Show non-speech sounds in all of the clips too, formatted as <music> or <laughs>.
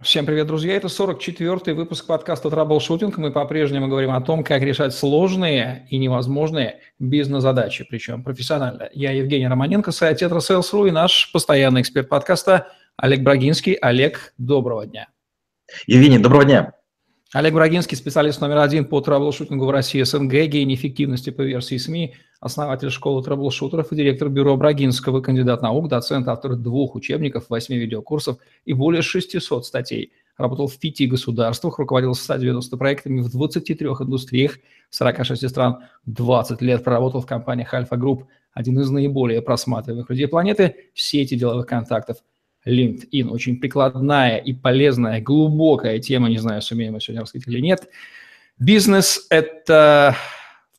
Всем привет, друзья! Это 44-й выпуск подкаста «Траблшутинг». Мы по-прежнему говорим о том, как решать сложные и невозможные бизнес-задачи, причем профессионально. Я Евгений Романенко, сайт Tetrasales.ru и наш постоянный эксперт подкаста Олег Брагинский. Олег, доброго дня! Евгений, доброго дня! Олег Брагинский, специалист номер один по траблшутингу в России СНГ, гений эффективности по версии СМИ, основатель школы траблшутеров и директор бюро Брагинского, кандидат наук, доцент, автор двух учебников, восьми видеокурсов и более 600 статей. Работал в пяти государствах, руководил 190 проектами в 23 индустриях, 46 стран, 20 лет проработал в компаниях Альфа Групп, один из наиболее просматриваемых людей планеты, в сети деловых контактов – LinkedIn. Очень прикладная и полезная, глубокая тема, не знаю, сумеем мы сегодня рассказать или нет. Бизнес – это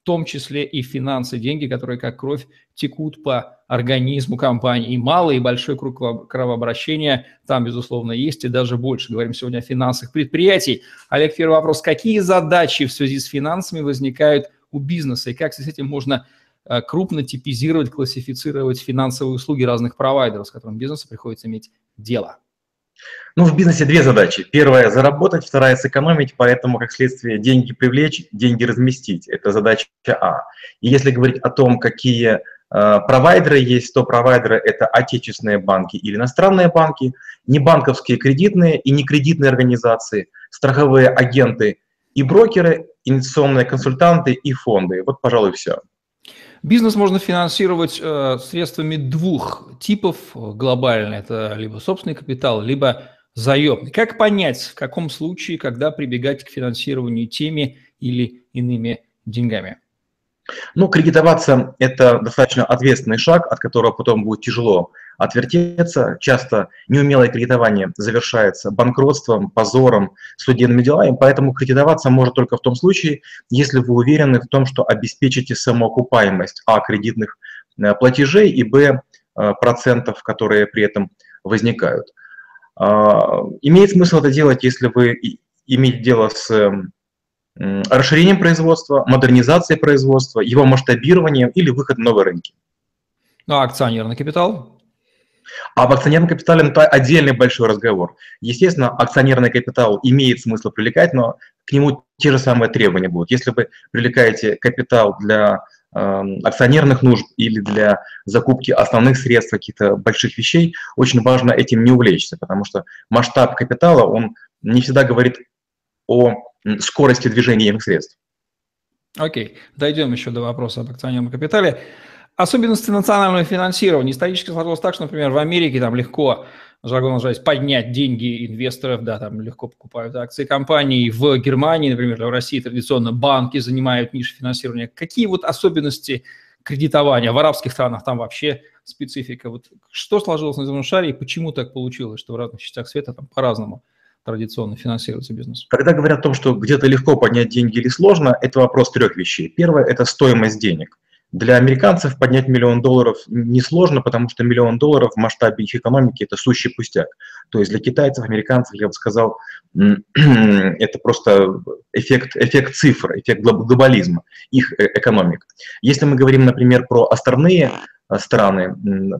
том числе и финансы, деньги, которые как кровь текут по организму компании. И малый, и большой круг кровообращения там, безусловно, есть, и даже больше. Говорим сегодня о финансах предприятий. Олег, первый вопрос. Какие задачи в связи с финансами возникают у бизнеса, и как с этим можно Э, крупно типизировать, классифицировать финансовые услуги разных провайдеров, с которыми бизнесу приходится иметь дело? Ну, в бизнесе две задачи. Первая – заработать, вторая – сэкономить, поэтому, как следствие, деньги привлечь, деньги разместить. Это задача А. И если говорить о том, какие э, провайдеры есть, то провайдеры – это отечественные банки или иностранные банки, не банковские кредитные и не кредитные организации, страховые агенты и брокеры, инвестиционные консультанты и фонды. Вот, пожалуй, все. Бизнес можно финансировать э, средствами двух типов глобально. Это либо собственный капитал, либо заемный. Как понять, в каком случае, когда прибегать к финансированию теми или иными деньгами? Ну, кредитоваться – это достаточно ответственный шаг, от которого потом будет тяжело отвертеться. Часто неумелое кредитование завершается банкротством, позором, судебными делами, поэтому кредитоваться может только в том случае, если вы уверены в том, что обеспечите самоокупаемость а. кредитных э, платежей и б. Э, процентов, которые при этом возникают. А, имеет смысл это делать, если вы имеете дело с расширением производства, модернизацией производства, его масштабированием или выход в новые рынки. Ну, а акционерный капитал? А в акционерном капитале это отдельный большой разговор. Естественно, акционерный капитал имеет смысл привлекать, но к нему те же самые требования будут. Если вы привлекаете капитал для э, акционерных нужд или для закупки основных средств, каких-то больших вещей, очень важно этим не увлечься, потому что масштаб капитала, он не всегда говорит о скорости движения этих средств. Окей, дойдем еще до вопроса об акционерном капитале. Особенности национального финансирования. Исторически сложилось так, что, например, в Америке там легко, жаргон называется, поднять деньги инвесторов, да, там легко покупают акции компаний. В Германии, например, в России традиционно банки занимают нишу финансирования. Какие вот особенности кредитования в арабских странах, там вообще специфика. Вот что сложилось на земном шаре и почему так получилось, что в разных частях света там по-разному традиционно финансируется бизнес? Когда говорят о том, что где-то легко поднять деньги или сложно, это вопрос трех вещей. Первое – это стоимость денег. Для американцев поднять миллион долларов несложно, потому что миллион долларов в масштабе их экономики – это сущий пустяк. То есть для китайцев, американцев, я бы сказал, <clears throat> это просто эффект, эффект цифр, эффект глобализма, их э, экономик. Если мы говорим, например, про островные Э, страны.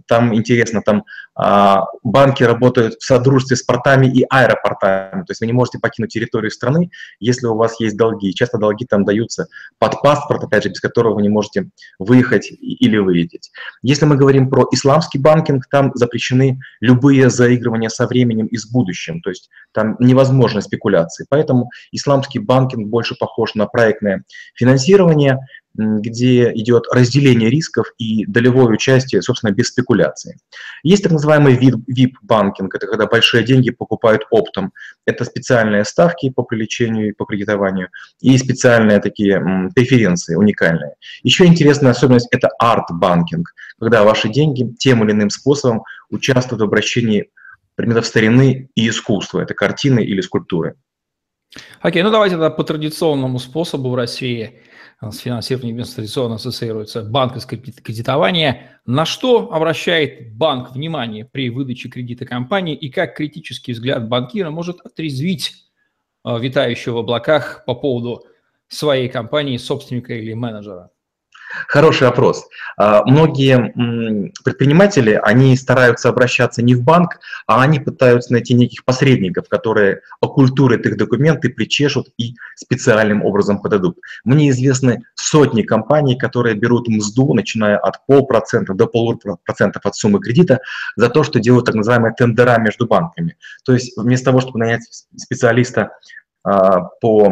Там интересно, там а, банки работают в содружестве с портами и аэропортами. То есть вы не можете покинуть территорию страны, если у вас есть долги. Часто долги там даются под паспорт, опять же, без которого вы не можете выехать или вылететь. Если мы говорим про исламский банкинг, там запрещены любые заигрывания со временем и с будущим. То есть там невозможны спекуляции. Поэтому исламский банкинг больше похож на проектное финансирование – где идет разделение рисков и долевое участие, собственно, без спекуляции. Есть так называемый VIP-банкинг, это когда большие деньги покупают оптом. Это специальные ставки по привлечению и по кредитованию и специальные такие преференции уникальные. Еще интересная особенность – это арт-банкинг, когда ваши деньги тем или иным способом участвуют в обращении предметов старины и искусства. Это картины или скульптуры. Окей, ну давайте тогда по традиционному способу в России – с финансированием традиционно ассоциируется банковское кредитование. На что обращает банк внимание при выдаче кредита компании и как критический взгляд банкира может отрезвить э, витающего в облаках по поводу своей компании, собственника или менеджера? Хороший вопрос. А, многие предприниматели, они стараются обращаться не в банк, а они пытаются найти неких посредников, которые оккультурят их документы, причешут и специальным образом подадут. Мне известны сотни компаний, которые берут мзду, начиная от полпроцента до полупроцента от суммы кредита, за то, что делают так называемые тендера между банками. То есть вместо того, чтобы нанять специалиста по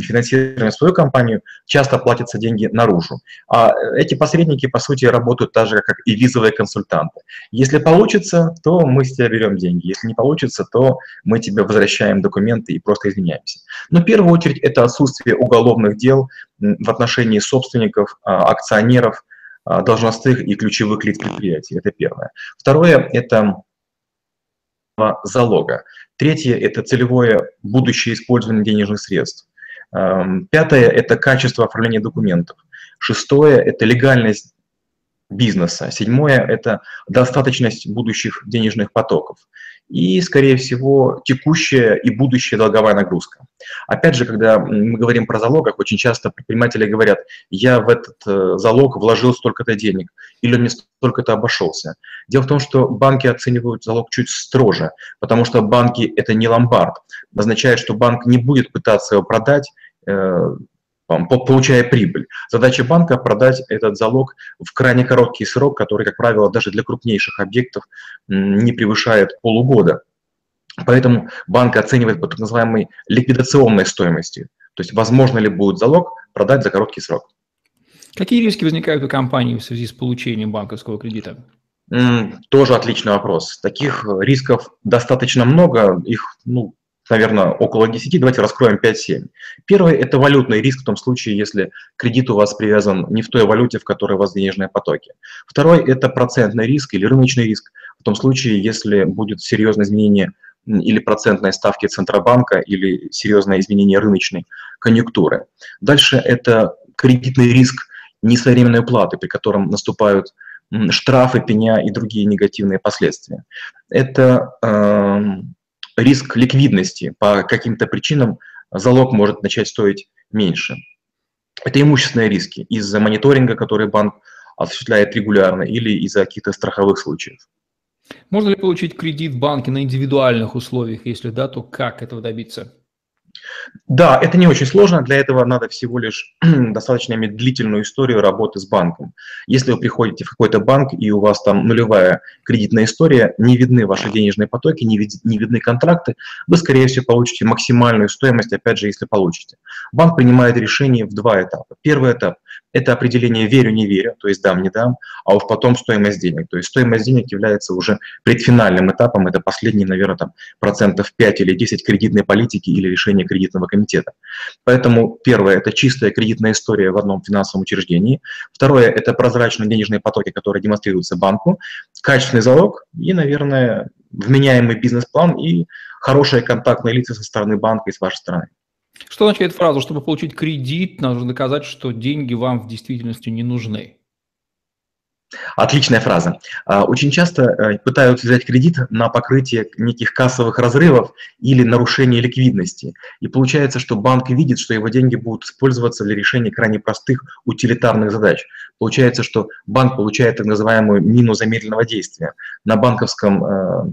финансированию свою компанию, часто платятся деньги наружу. А эти посредники, по сути, работают так же, как и визовые консультанты. Если получится, то мы с тебя берем деньги. Если не получится, то мы тебе возвращаем документы и просто извиняемся. Но в первую очередь это отсутствие уголовных дел в отношении собственников, а, акционеров, а, должностных и ключевых лиц предприятий. Это первое. Второе – это залога. Третье – это целевое будущее использование денежных средств. Эм, пятое – это качество оформления документов. Шестое – это легальность бизнеса. Седьмое – это достаточность будущих денежных потоков и, скорее всего, текущая и будущая долговая нагрузка. Опять же, когда мы говорим про залогах, очень часто предприниматели говорят, я в этот э, залог вложил столько-то денег, или он мне столько-то обошелся. Дело в том, что банки оценивают залог чуть строже, потому что банки – это не ломбард. Означает, что банк не будет пытаться его продать, э, получая прибыль. Задача банка – продать этот залог в крайне короткий срок, который, как правило, даже для крупнейших объектов не превышает полугода. Поэтому банк оценивает по так называемой ликвидационной стоимости, то есть возможно ли будет залог продать за короткий срок. Какие риски возникают у компании в связи с получением банковского кредита? Тоже отличный вопрос. Таких рисков достаточно много, их ну, наверное, около 10, давайте раскроем 5-7. Первый – это валютный риск в том случае, если кредит у вас привязан не в той валюте, в которой у вас денежные потоки. Второй – это процентный риск или рыночный риск в том случае, если будет серьезное изменение или процентной ставки Центробанка, или серьезное изменение рыночной конъюнктуры. Дальше это кредитный риск несвоевременной уплаты, при котором наступают штрафы, пеня и другие негативные последствия. Это э, риск ликвидности по каким-то причинам залог может начать стоить меньше. Это имущественные риски из-за мониторинга, который банк осуществляет регулярно, или из-за каких-то страховых случаев. Можно ли получить кредит в банке на индивидуальных условиях? Если да, то как этого добиться? Да, это не очень сложно, для этого надо всего лишь <clears throat> достаточно иметь длительную историю работы с банком. Если вы приходите в какой-то банк и у вас там нулевая кредитная история, не видны ваши денежные потоки, не, вид, не видны контракты, вы, скорее всего, получите максимальную стоимость, опять же, если получите. Банк принимает решение в два этапа. Первый этап это определение верю, не верю, то есть дам, не дам, а уж потом стоимость денег. То есть стоимость денег является уже предфинальным этапом, это последний, наверное, там, процентов 5 или 10 кредитной политики или решения кредитного комитета. Поэтому первое – это чистая кредитная история в одном финансовом учреждении. Второе – это прозрачные денежные потоки, которые демонстрируются банку, качественный залог и, наверное, вменяемый бизнес-план и хорошие контактные лица со стороны банка и с вашей стороны. Что означает фраза, чтобы получить кредит, нужно доказать, что деньги вам в действительности не нужны? Отличная фраза. А, очень часто э, пытаются взять кредит на покрытие неких кассовых разрывов или нарушение ликвидности. И получается, что банк видит, что его деньги будут использоваться для решения крайне простых утилитарных задач. Получается, что банк получает так называемую мину замедленного действия. На банковском э,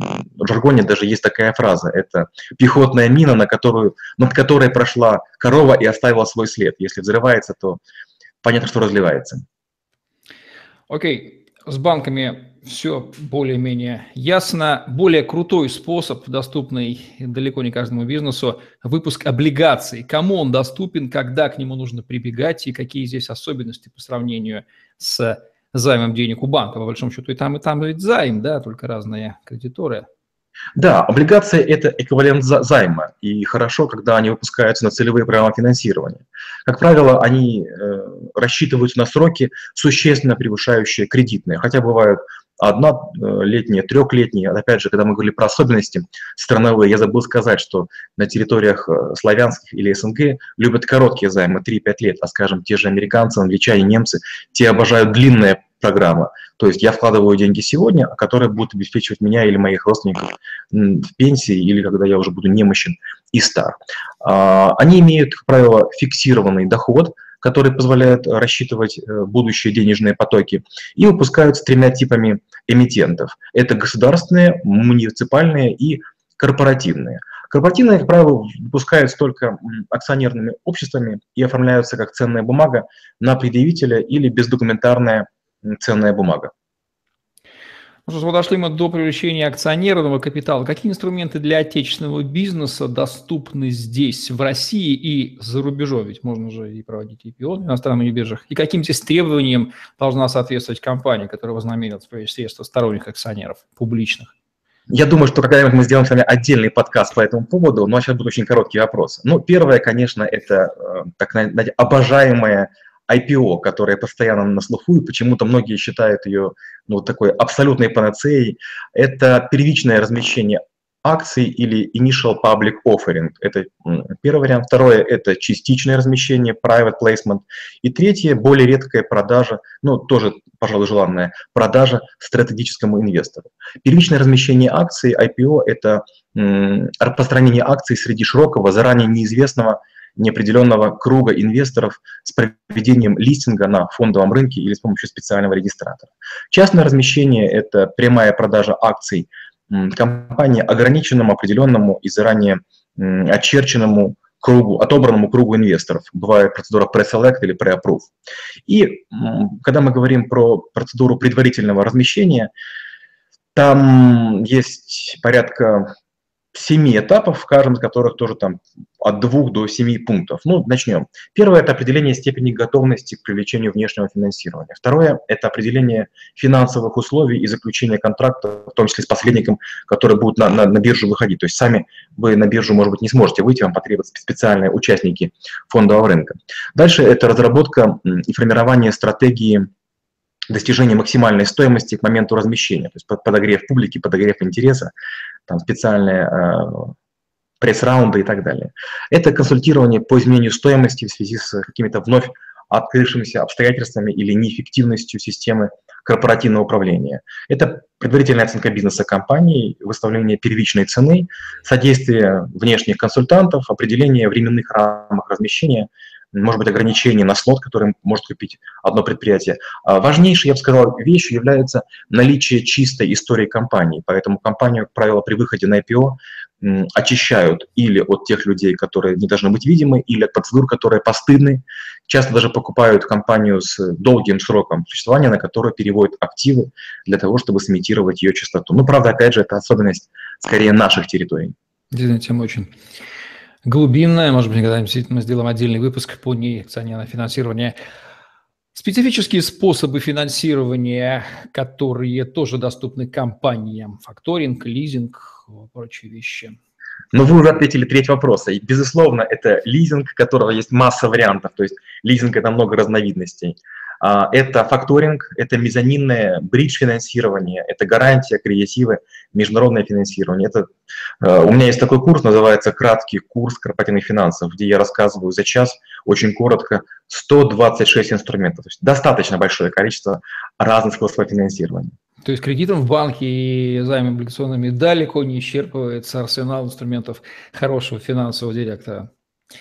жаргоне даже есть такая фраза. Это пехотная мина, на которую, над которой прошла корова и оставила свой след. Если взрывается, то понятно, что разливается. Окей, с банками все более-менее ясно. Более крутой способ, доступный далеко не каждому бизнесу, выпуск облигаций. Кому он доступен, когда к нему нужно прибегать и какие здесь особенности по сравнению с займом денег у банка. По большому счету и там, и там ведь займ, да, только разные кредиторы. Да, облигации – это эквивалент займа, и хорошо, когда они выпускаются на целевые программы финансирования. Как правило, они э, рассчитываются на сроки, существенно превышающие кредитные, хотя бывают однолетние, трехлетние. Опять же, когда мы говорили про особенности страновые, я забыл сказать, что на территориях э, славянских или СНГ любят короткие займы, 3-5 лет, а, скажем, те же американцы, англичане, немцы, те обожают длинные программа. То есть я вкладываю деньги сегодня, которые будут обеспечивать меня или моих родственников в пенсии или когда я уже буду немощен и стар. А, они имеют, как правило, фиксированный доход, которые позволяют рассчитывать э, будущие денежные потоки, и выпускаются тремя типами эмитентов. Это государственные, муниципальные и корпоративные. Корпоративные, как правило, выпускаются только акционерными обществами и оформляются как ценная бумага на предъявителя или бездокументарная ценная бумага. Ну что, подошли мы до привлечения акционерного капитала. Какие инструменты для отечественного бизнеса доступны здесь, в России и за рубежом? Ведь можно же и проводить IPO на иностранных биржах. И каким здесь требованиям должна соответствовать компания, которая вознамерилась привлечь средства сторонних акционеров, публичных? Я думаю, что когда-нибудь мы сделаем с вами отдельный подкаст по этому поводу, но сейчас будут очень короткие вопросы. Ну, первое, конечно, это э, так обожаемая IPO, которая постоянно на слуху, и почему-то многие считают ее ну, такой абсолютной панацеей, это первичное размещение акций или initial public offering. Это первый вариант. Второе – это частичное размещение, private placement. И третье – более редкая продажа, ну, тоже, пожалуй, желанная, продажа стратегическому инвестору. Первичное размещение акций, IPO – это распространение акций среди широкого, заранее неизвестного неопределенного круга инвесторов с проведением листинга на фондовом рынке или с помощью специального регистратора. Частное размещение – это прямая продажа акций компании ограниченному, определенному и заранее очерченному кругу, отобранному кругу инвесторов. Бывает процедура pre-select или pre-approve. И когда мы говорим про процедуру предварительного размещения, там есть порядка семи этапов, в каждом из которых тоже там от двух до семи пунктов. Ну, начнем. Первое – это определение степени готовности к привлечению внешнего финансирования. Второе – это определение финансовых условий и заключение контракта, в том числе с посредником, который будет на, на, на биржу выходить. То есть сами вы на биржу, может быть, не сможете выйти, вам потребуются специальные участники фондового рынка. Дальше это разработка и формирование стратегии достижения максимальной стоимости к моменту размещения, то есть подогрев публики, подогрев интереса, там специальные э, пресс-раунды и так далее. Это консультирование по изменению стоимости в связи с какими-то вновь открывшимися обстоятельствами или неэффективностью системы корпоративного управления. Это предварительная оценка бизнеса компании, выставление первичной цены, содействие внешних консультантов, определение временных рамок размещения, может быть, ограничения на слот, который может купить одно предприятие. А важнейшей, я бы сказал, вещью является наличие чистой истории компании. Поэтому компанию, как правило, при выходе на IPO очищают или от тех людей, которые не должны быть видимы, или от процедур, которые постыдны. Часто даже покупают компанию с долгим сроком существования, на которую переводят активы для того, чтобы сымитировать ее чистоту. Ну, правда, опять же, это особенность скорее наших территорий. Действительно, тема очень глубинная. Может быть, когда-нибудь мы сделаем отдельный выпуск по ней, на финансирование. Специфические способы финансирования, которые тоже доступны компаниям, факторинг, лизинг, прочие вещи. Но вы уже ответили треть вопроса. И, безусловно, это лизинг, которого есть масса вариантов. То есть лизинг – это много разновидностей. А, это факторинг, это мезонинное бридж-финансирование, это гарантия, креативы, международное финансирование. Это, э, у меня есть такой курс, называется «Краткий курс корпоративных финансов», где я рассказываю за час очень коротко 126 инструментов. То есть достаточно большое количество разных способов финансирования. То есть кредитом в банке и займом облигационными далеко не исчерпывается арсенал инструментов хорошего финансового директора.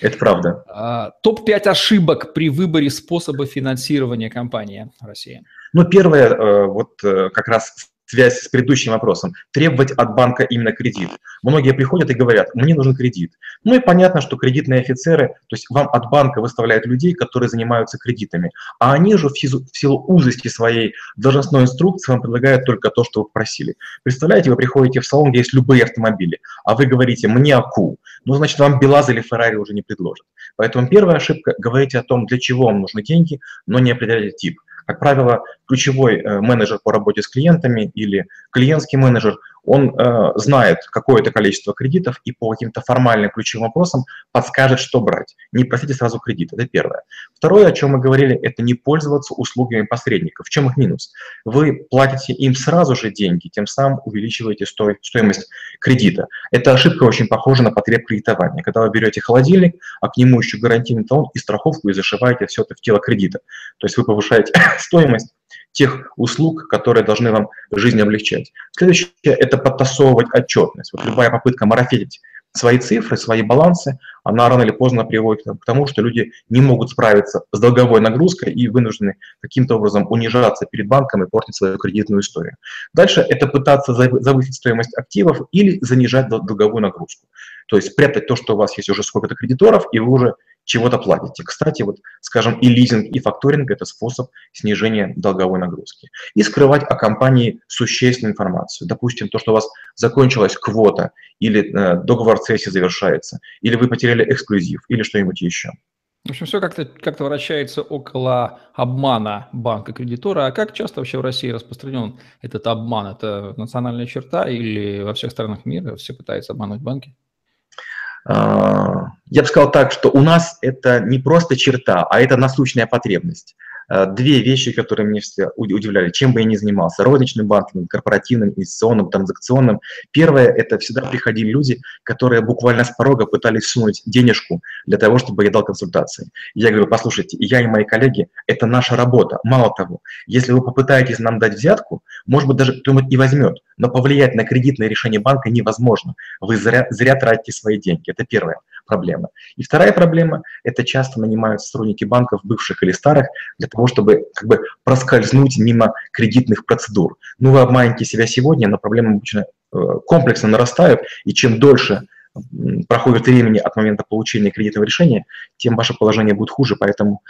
Это правда. А, Топ-5 ошибок при выборе способа финансирования компании в России. Ну, первое, э, вот э, как раз связь с предыдущим вопросом, требовать от банка именно кредит. Многие приходят и говорят, мне нужен кредит. Ну и понятно, что кредитные офицеры, то есть вам от банка выставляют людей, которые занимаются кредитами, а они же в силу, узости своей должностной инструкции вам предлагают только то, что вы просили. Представляете, вы приходите в салон, где есть любые автомобили, а вы говорите, мне АКУ, ну значит вам БелАЗ или Феррари уже не предложат. Поэтому первая ошибка – говорите о том, для чего вам нужны деньги, но не определяйте тип. Как правило, ключевой э, менеджер по работе с клиентами или клиентский менеджер он э, знает какое-то количество кредитов и по каким-то формальным ключевым вопросам подскажет, что брать. Не просите сразу кредит, это первое. Второе, о чем мы говорили, это не пользоваться услугами посредников. В чем их минус? Вы платите им сразу же деньги, тем самым увеличиваете сто, стоимость кредита. Эта ошибка очень похожа на потреб кредитования. Когда вы берете холодильник, а к нему еще гарантийный талон и страховку, и зашиваете все это в тело кредита. То есть вы повышаете <coughs> стоимость, тех услуг, которые должны вам жизнь облегчать. Следующее – это подтасовывать отчетность. Вот любая попытка марафетить свои цифры, свои балансы, она рано или поздно приводит к тому, что люди не могут справиться с долговой нагрузкой и вынуждены каким-то образом унижаться перед банком и портить свою кредитную историю. Дальше это пытаться завысить стоимость активов или занижать долговую нагрузку. То есть спрятать то, что у вас есть уже сколько-то кредиторов, и вы уже чего-то платите. Кстати, вот, скажем, и лизинг, и факторинг – это способ снижения долговой нагрузки. И скрывать о компании существенную информацию. Допустим, то, что у вас закончилась квота, или э, договор цессии завершается, или вы потеряли эксклюзив, или что-нибудь еще. В общем, все как-то как вращается около обмана банка-кредитора. А как часто вообще в России распространен этот обман? Это национальная черта или во всех странах мира все пытаются обмануть банки? А, я бы сказал так, что у нас это не просто черта, а это насущная потребность. Э, две вещи, которые меня всегда удивляли, чем бы я ни занимался, розничным банком, корпоративным, инвестиционным, транзакционным. Первое, это всегда приходили люди, которые буквально с порога пытались сунуть денежку для того, чтобы я дал консультации. Я говорю, послушайте, я и мои коллеги, это наша работа. Мало того, если вы попытаетесь нам дать взятку, может быть, даже кто-нибудь и возьмет, но повлиять на кредитное решение банка невозможно. Вы зря, зря тратите свои деньги. Это первое проблема. И вторая проблема – это часто нанимают сотрудники банков, бывших или старых, для того, чтобы как бы проскользнуть мимо кредитных процедур. Ну, вы обманете себя сегодня, но проблемы обычно э, комплексно нарастают, и чем дольше проходит времени от момента получения кредитного решения, тем ваше положение будет хуже. Поэтому,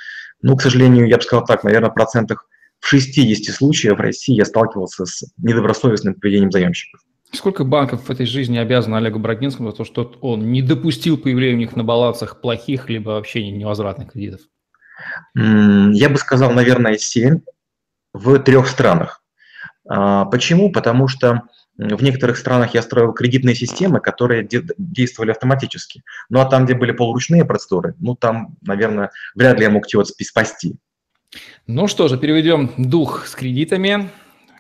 ну, к сожалению, я бы сказал так, наверное, в процентах в 60 случаях в России я сталкивался с недобросовестным поведением заемщиков. Сколько банков в этой жизни обязаны Олегу Брагинскому за то, что он не допустил появления у них на балансах плохих либо вообще невозвратных кредитов? Я бы сказал, наверное, 7 в трех странах. А, почему? Потому что в некоторых странах я строил кредитные системы, которые действовали автоматически. Ну а там, где были полуручные процедуры, ну там, наверное, вряд ли я мог чего-то спасти. Ну что же, переведем дух с кредитами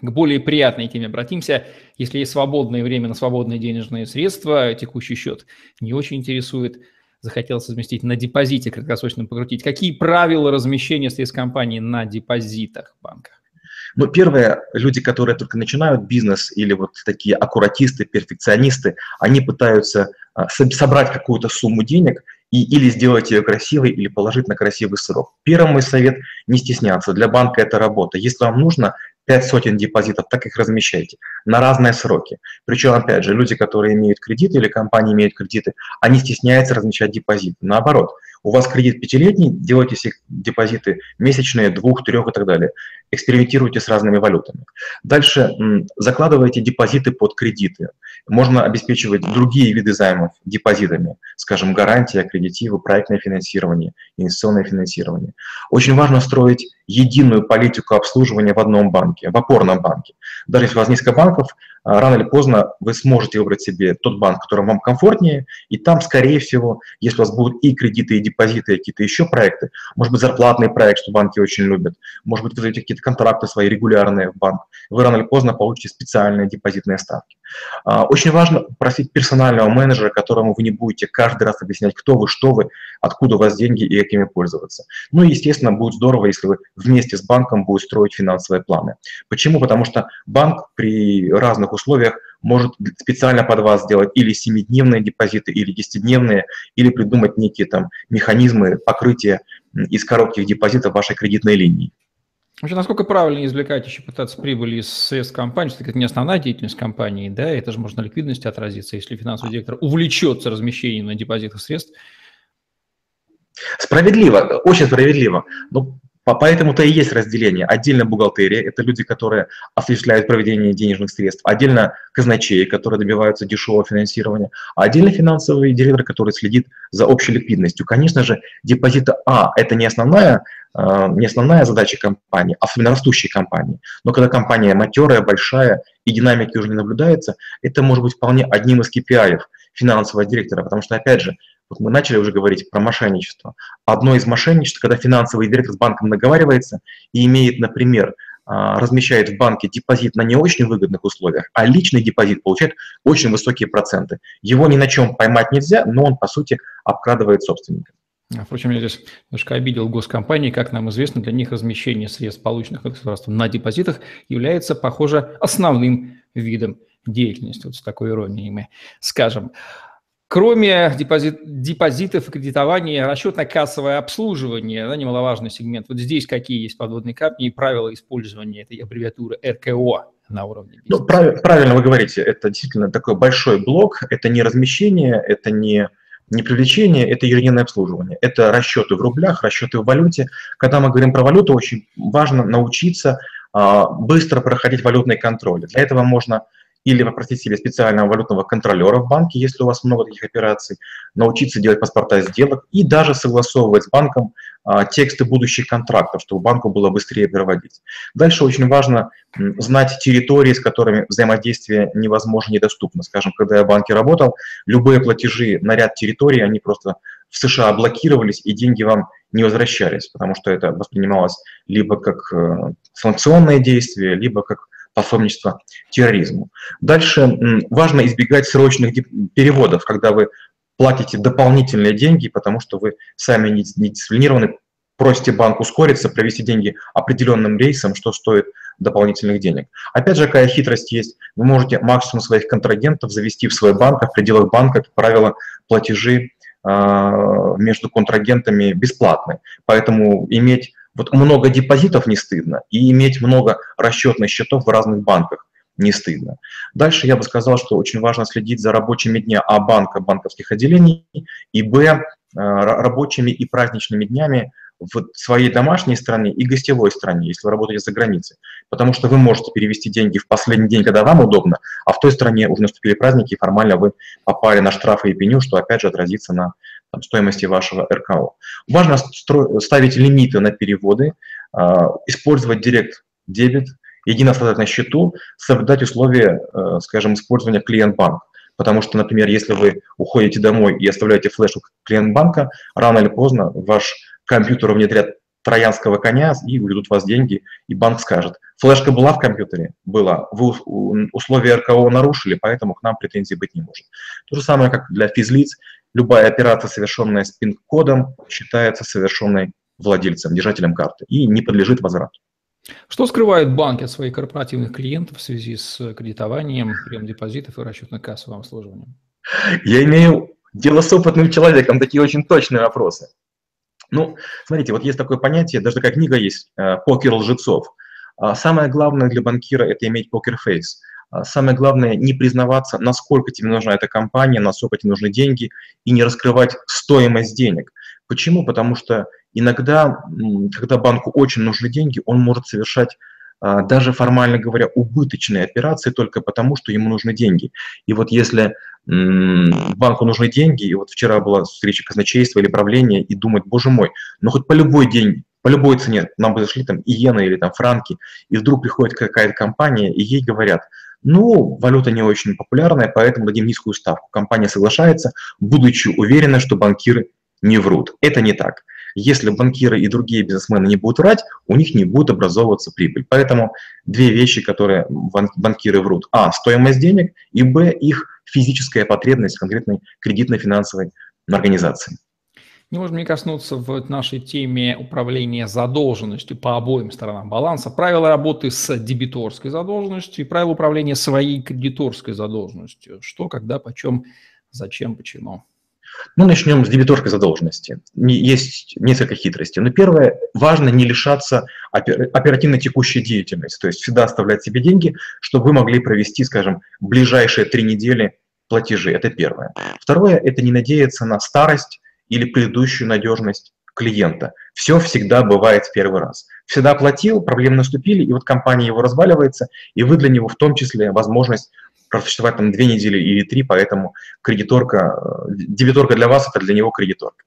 к более приятной теме обратимся. Если есть свободное время на свободные денежные средства, текущий счет не очень интересует, захотелось разместить на депозите краткосрочно покрутить. Какие правила размещения средств компании на депозитах в банках? Ну, первое, люди, которые только начинают бизнес или вот такие аккуратисты, перфекционисты, они пытаются а, собрать какую-то сумму денег и или сделать ее красивой, или положить на красивый срок. Первый мой совет – не стесняться. Для банка это работа. Если вам нужно, пять сотен депозитов, так их размещайте на разные сроки. Причем, опять же, люди, которые имеют кредиты или компании имеют кредиты, они стесняются размещать депозиты. Наоборот, у вас кредит пятилетний, делайте себе депозиты месячные, двух, трех и так далее. Экспериментируйте с разными валютами. Дальше закладывайте депозиты под кредиты. Можно обеспечивать другие виды займов депозитами, скажем, гарантия, кредитивы, проектное финансирование, инвестиционное финансирование. Очень важно строить единую политику обслуживания в одном банке, в опорном банке. Даже если у вас несколько банков, а, рано или поздно вы сможете выбрать себе тот банк, который вам комфортнее, и там, скорее всего, если у вас будут и кредиты, и депозиты, и какие-то еще проекты, может быть, зарплатный проект, что банки очень любят, может быть, вы даете какие-то контракты свои регулярные в банк, вы рано или поздно получите специальные депозитные ставки. Очень важно просить персонального менеджера, которому вы не будете каждый раз объяснять, кто вы, что вы, откуда у вас деньги и какими пользоваться. Ну и, естественно, будет здорово, если вы вместе с банком будете строить финансовые планы. Почему? Потому что банк при разных условиях может специально под вас сделать или 7-дневные депозиты, или 10-дневные, или придумать некие там механизмы покрытия из коротких депозитов вашей кредитной линии. Вообще, насколько правильно извлекать еще пытаться прибыли из средств компании, что это не основная деятельность компании, да, это же можно ликвидности отразиться, если финансовый директор увлечется размещением на депозитах средств. Справедливо, очень справедливо. Но Поэтому-то и есть разделение. Отдельно бухгалтерия – это люди, которые осуществляют проведение денежных средств. Отдельно казначеи, которые добиваются дешевого финансирования. А отдельно финансовый директор, который следит за общей ликвидностью. Конечно же, депозиты А – это не основная, не основная задача компании, а особенно растущей компании. Но когда компания матерая, большая и динамики уже не наблюдается, это может быть вполне одним из KPI финансового директора, потому что, опять же, вот мы начали уже говорить про мошенничество. Одно из мошенничеств, когда финансовый директор с банком наговаривается и имеет, например, а, размещает в банке депозит на не очень выгодных условиях, а личный депозит получает очень высокие проценты. Его ни на чем поймать нельзя, но он, по сути, обкрадывает собственника. А, впрочем, я здесь немножко обидел госкомпании. Как нам известно, для них размещение средств, полученных от государства на депозитах, является, похоже, основным видом деятельности. Вот с такой иронией мы скажем. Кроме депозит, депозитов и кредитования, расчетно-кассовое обслуживание, да, немаловажный сегмент. Вот здесь какие есть подводные камни и правила использования этой аббревиатуры РКО на уровне бизнеса? Ну, прав, правильно вы говорите, это действительно такой большой блок, это не размещение, это не, не привлечение, это ежедневное обслуживание. Это расчеты в рублях, расчеты в валюте. Когда мы говорим про валюту, очень важно научиться а, быстро проходить валютные контроли. Для этого можно или попросить себе специального валютного контролера в банке, если у вас много таких операций, научиться делать паспорта сделок и даже согласовывать с банком а, тексты будущих контрактов, чтобы банку было быстрее переводить. Дальше очень важно знать территории, с которыми взаимодействие невозможно, недоступно. Скажем, когда я в банке работал, любые платежи на ряд территорий, они просто в США блокировались, и деньги вам не возвращались, потому что это воспринималось либо как э, санкционное действие, либо как пособничество терроризму. Дальше важно избегать срочных переводов, когда вы платите дополнительные деньги, потому что вы сами не дисциплинированы, просите банк ускориться, провести деньги определенным рейсом, что стоит дополнительных денег. Опять же, какая хитрость есть, вы можете максимум своих контрагентов завести в свой банк, а в пределах банка, как правило, платежи э, между контрагентами бесплатны. Поэтому иметь вот много депозитов не стыдно, и иметь много расчетных счетов в разных банках не стыдно. Дальше я бы сказал, что очень важно следить за рабочими дня А банка, банковских отделений, и Б э, рабочими и праздничными днями в своей домашней стране и гостевой стране, если вы работаете за границей. Потому что вы можете перевести деньги в последний день, когда вам удобно, а в той стране уже наступили праздники, и формально вы попали на штрафы и пеню, что опять же отразится на там, стоимости вашего РКО. Важно ставить лимиты на переводы, а, использовать директ дебет, едино оставлять на счету, соблюдать условия, э, скажем, использования клиент-банк. Потому что, например, если вы уходите домой и оставляете флешку клиент-банка, рано или поздно ваш компьютер внедрят троянского коня и уведут вас деньги, и банк скажет, флешка была в компьютере? Была. Вы условия РКО нарушили, поэтому к нам претензий быть не может. То же самое, как для физлиц. Любая операция, совершенная с пин-кодом, считается совершенной владельцем, держателем карты и не подлежит возврату. Что скрывают банки от своих корпоративных клиентов в связи с кредитованием, прием депозитов и расчетно-кассовым обслуживанием? Я имею дело с опытным человеком, такие очень точные вопросы. Ну, смотрите, вот есть такое понятие, даже такая книга есть, э, «Покер лжецов». А самое главное для банкира – это иметь покер-фейс. А самое главное – не признаваться, насколько тебе нужна эта компания, насколько тебе нужны деньги, и не раскрывать стоимость денег. Почему? Потому что иногда, когда банку очень нужны деньги, он может совершать а, даже формально говоря, убыточные операции только потому, что ему нужны деньги. И вот если банку нужны деньги, и вот вчера была встреча казначейства или правления, и думать, боже мой, ну хоть по любой день, по любой цене нам бы зашли там иены или там франки, и вдруг приходит какая-то компания, и ей говорят, ну, валюта не очень популярная, поэтому дадим низкую ставку. Компания соглашается, будучи уверена, что банкиры не врут. Это не так. Если банкиры и другие бизнесмены не будут врать, у них не будет образовываться прибыль. Поэтому две вещи, которые банкиры врут. А, стоимость денег, и Б, их физическая потребность конкретной кредитно-финансовой организации. Не можем не коснуться в нашей теме управления задолженностью по обоим сторонам баланса. Правила работы с дебиторской задолженностью и правила управления своей кредиторской задолженностью. Что, когда, почем, зачем, почему. Ну, начнем с дебиторской задолженности. Есть несколько хитростей. Но первое, важно не лишаться оперативно текущей деятельности, то есть всегда оставлять себе деньги, чтобы вы могли провести, скажем, ближайшие три недели платежи. Это первое. Второе, это не надеяться на старость или предыдущую надежность клиента. Все всегда бывает в первый раз. Всегда платил, проблемы наступили, и вот компания его разваливается, и вы для него в том числе возможность просуществовать там две недели или три, поэтому кредиторка, э, дебиторка для вас – это для него кредиторка.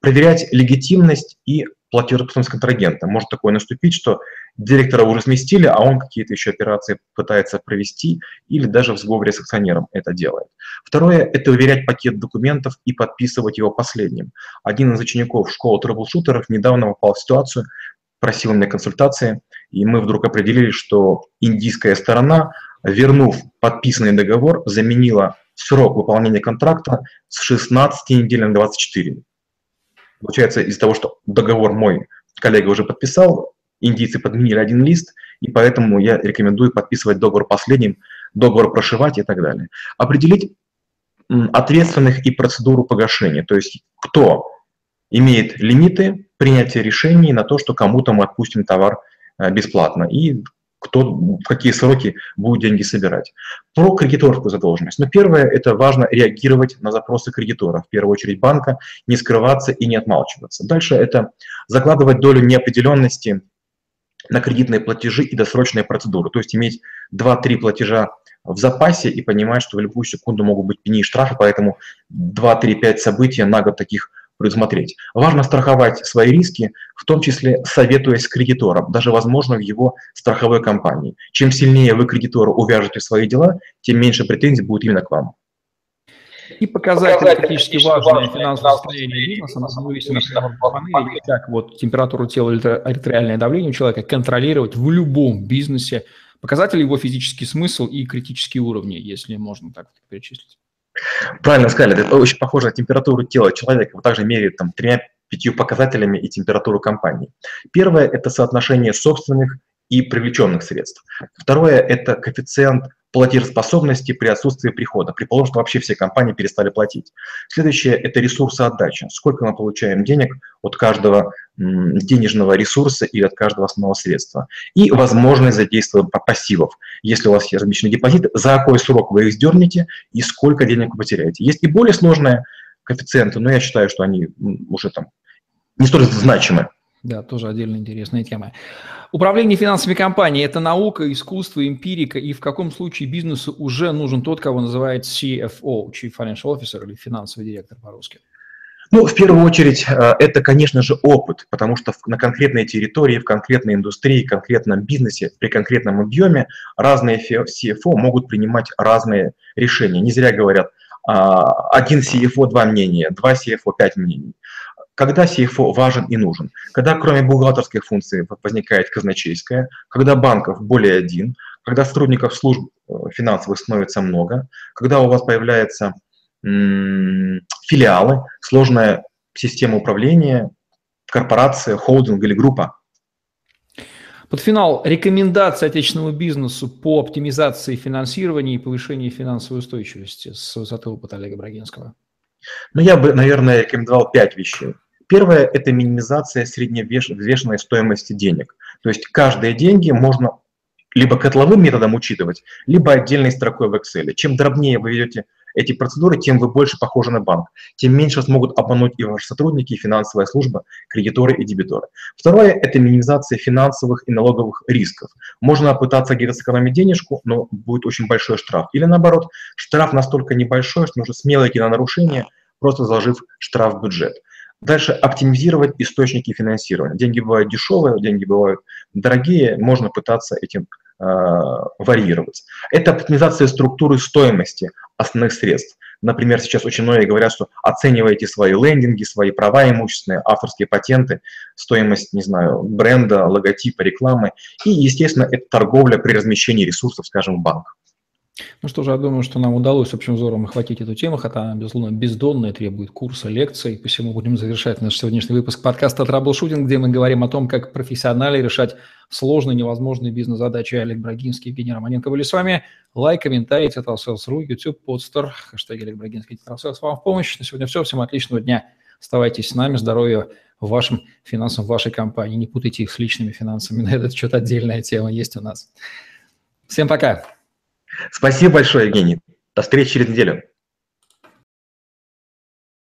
Проверять легитимность и платежеспособность контрагента. Может такое наступить, что директора уже сместили, а он какие-то еще операции пытается провести или даже в сговоре с акционером это делает. Второе – это уверять пакет документов и подписывать его последним. Один из учеников школы трэблшутеров недавно попал в ситуацию, просил меня консультации, и мы вдруг определили, что индийская сторона – вернув подписанный договор, заменила срок выполнения контракта с 16 недель на 24. Получается, из-за того, что договор мой коллега уже подписал, индийцы подменили один лист, и поэтому я рекомендую подписывать договор последним, договор прошивать и так далее. Определить ответственных и процедуру погашения. То есть кто имеет лимиты принятия решений на то, что кому-то мы отпустим товар э, бесплатно, и кто, в какие сроки будут деньги собирать. Про кредиторскую задолженность. Но первое, это важно реагировать на запросы кредитора, в первую очередь банка, не скрываться и не отмалчиваться. Дальше это закладывать долю неопределенности на кредитные платежи и досрочные процедуры, то есть иметь 2-3 платежа в запасе и понимать, что в любую секунду могут быть пени и штрафы, поэтому 2-3-5 событий на год таких предусмотреть. Важно страховать свои риски, в том числе советуясь с кредитором, даже, возможно, в его страховой компании. Чем сильнее вы кредитору увяжете свои дела, тем меньше претензий будет именно к вам. И показатели критически важные финансового состояния бизнеса, независимо от как вот температуру тела или артериальное давление у человека, контролировать в любом бизнесе показатели его физический смысл и критические уровни, если можно так перечислить. Правильно сказали, это очень похоже на температуру тела человека. Вот также меряют там тремя-пятью показателями и температуру компании. Первое – это соотношение собственных и привлеченных средств. Второе – это коэффициент платежеспособности при отсутствии прихода. Предположим, что вообще все компании перестали платить. Следующее – это ресурсы отдачи. Сколько мы получаем денег от каждого денежного ресурса или от каждого основного средства. И возможность задействования пассивов. Если у вас есть размещенный депозит, за какой срок вы их сдернете и сколько денег вы потеряете. Есть и более сложные коэффициенты, но я считаю, что они уже там не столь значимы. Да, тоже отдельно интересная тема. Управление финансовыми компаниями – это наука, искусство, эмпирика, и в каком случае бизнесу уже нужен тот, кого называют CFO, Chief Financial Officer или финансовый директор по-русски? Ну, в первую очередь, э, это, конечно же, опыт, потому что на конкретной территории, в конкретной индустрии, в конкретном бизнесе, при конкретном объеме разные CFO могут принимать разные решения. Не зря говорят, а, один CFO – два мнения, два CFO – пять мнений. Когда CFO важен и нужен? Когда кроме бухгалтерских функций возникает казначейская, когда банков более один, когда сотрудников служб э, финансовых становится много, когда у вас появляются филиалы, сложная система управления, корпорация, холдинг или группа. Под финал рекомендации отечественному бизнесу по оптимизации финансирования и повышению финансовой устойчивости с высоты опыта Олега Брагинского. Ну, я бы, наверное, рекомендовал пять вещей. Первое – это минимизация средневзвешенной стоимости денег. То есть каждые деньги можно либо котловым методом учитывать, либо отдельной строкой в Excel. Чем дробнее вы ведете эти процедуры, тем вы больше похожи на банк, тем меньше смогут обмануть и ваши сотрудники, и финансовая служба, кредиторы и дебиторы. Второе – это минимизация финансовых и налоговых рисков. Можно пытаться где-то сэкономить денежку, но будет очень большой штраф. Или наоборот, штраф настолько небольшой, что нужно смело идти на нарушение, просто заложив штраф в бюджет. Дальше оптимизировать источники финансирования. Деньги бывают дешевые, деньги бывают дорогие, можно пытаться этим э, варьировать. Это оптимизация структуры стоимости основных средств. Например, сейчас очень многие говорят, что оцениваете свои лендинги, свои права имущественные, авторские патенты, стоимость, не знаю, бренда, логотипа, рекламы. И, естественно, это торговля при размещении ресурсов, скажем, в банк. Ну что же, я думаю, что нам удалось общим взором охватить эту тему, хотя она, безусловно, бездонная, требует курса, лекций. Посему будем завершать наш сегодняшний выпуск подкаста «Траблшутинг», где мы говорим о том, как профессионально решать сложные, невозможные бизнес-задачи. Олег Брагинский, Евгений Романенко были с вами. Лайк, комментарий, Tetrasales.ru, YouTube, Podster, хэштег Олег Брагинский, Tetrasales вам в помощь. На сегодня все. Всем отличного дня. Оставайтесь с нами. Здоровья в вашем финансовом, в вашей компании. Не путайте их с личными финансами. <laughs> На этот счет отдельная тема есть у нас. Всем пока. Спасибо большое, Евгений. До встречи через неделю.